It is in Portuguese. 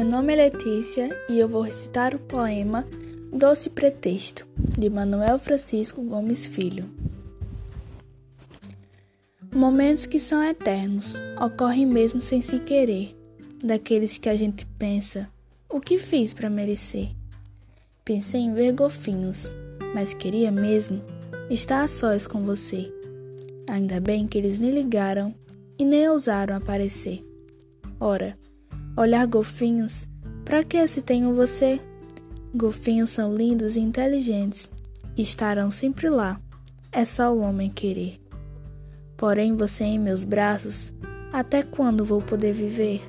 nome é Letícia e eu vou recitar o poema Doce Pretexto, de Manuel Francisco Gomes Filho. Momentos que são eternos ocorrem mesmo sem se querer, daqueles que a gente pensa: o que fiz para merecer? Pensei em ver golfinhos, mas queria mesmo estar a sós com você. Ainda bem que eles nem ligaram e nem ousaram aparecer. Ora, olhar golfinhos, para que se tenho você? Golfinhos são lindos e inteligentes, e estarão sempre lá. É só o homem querer. Porém, você em meus braços, até quando vou poder viver?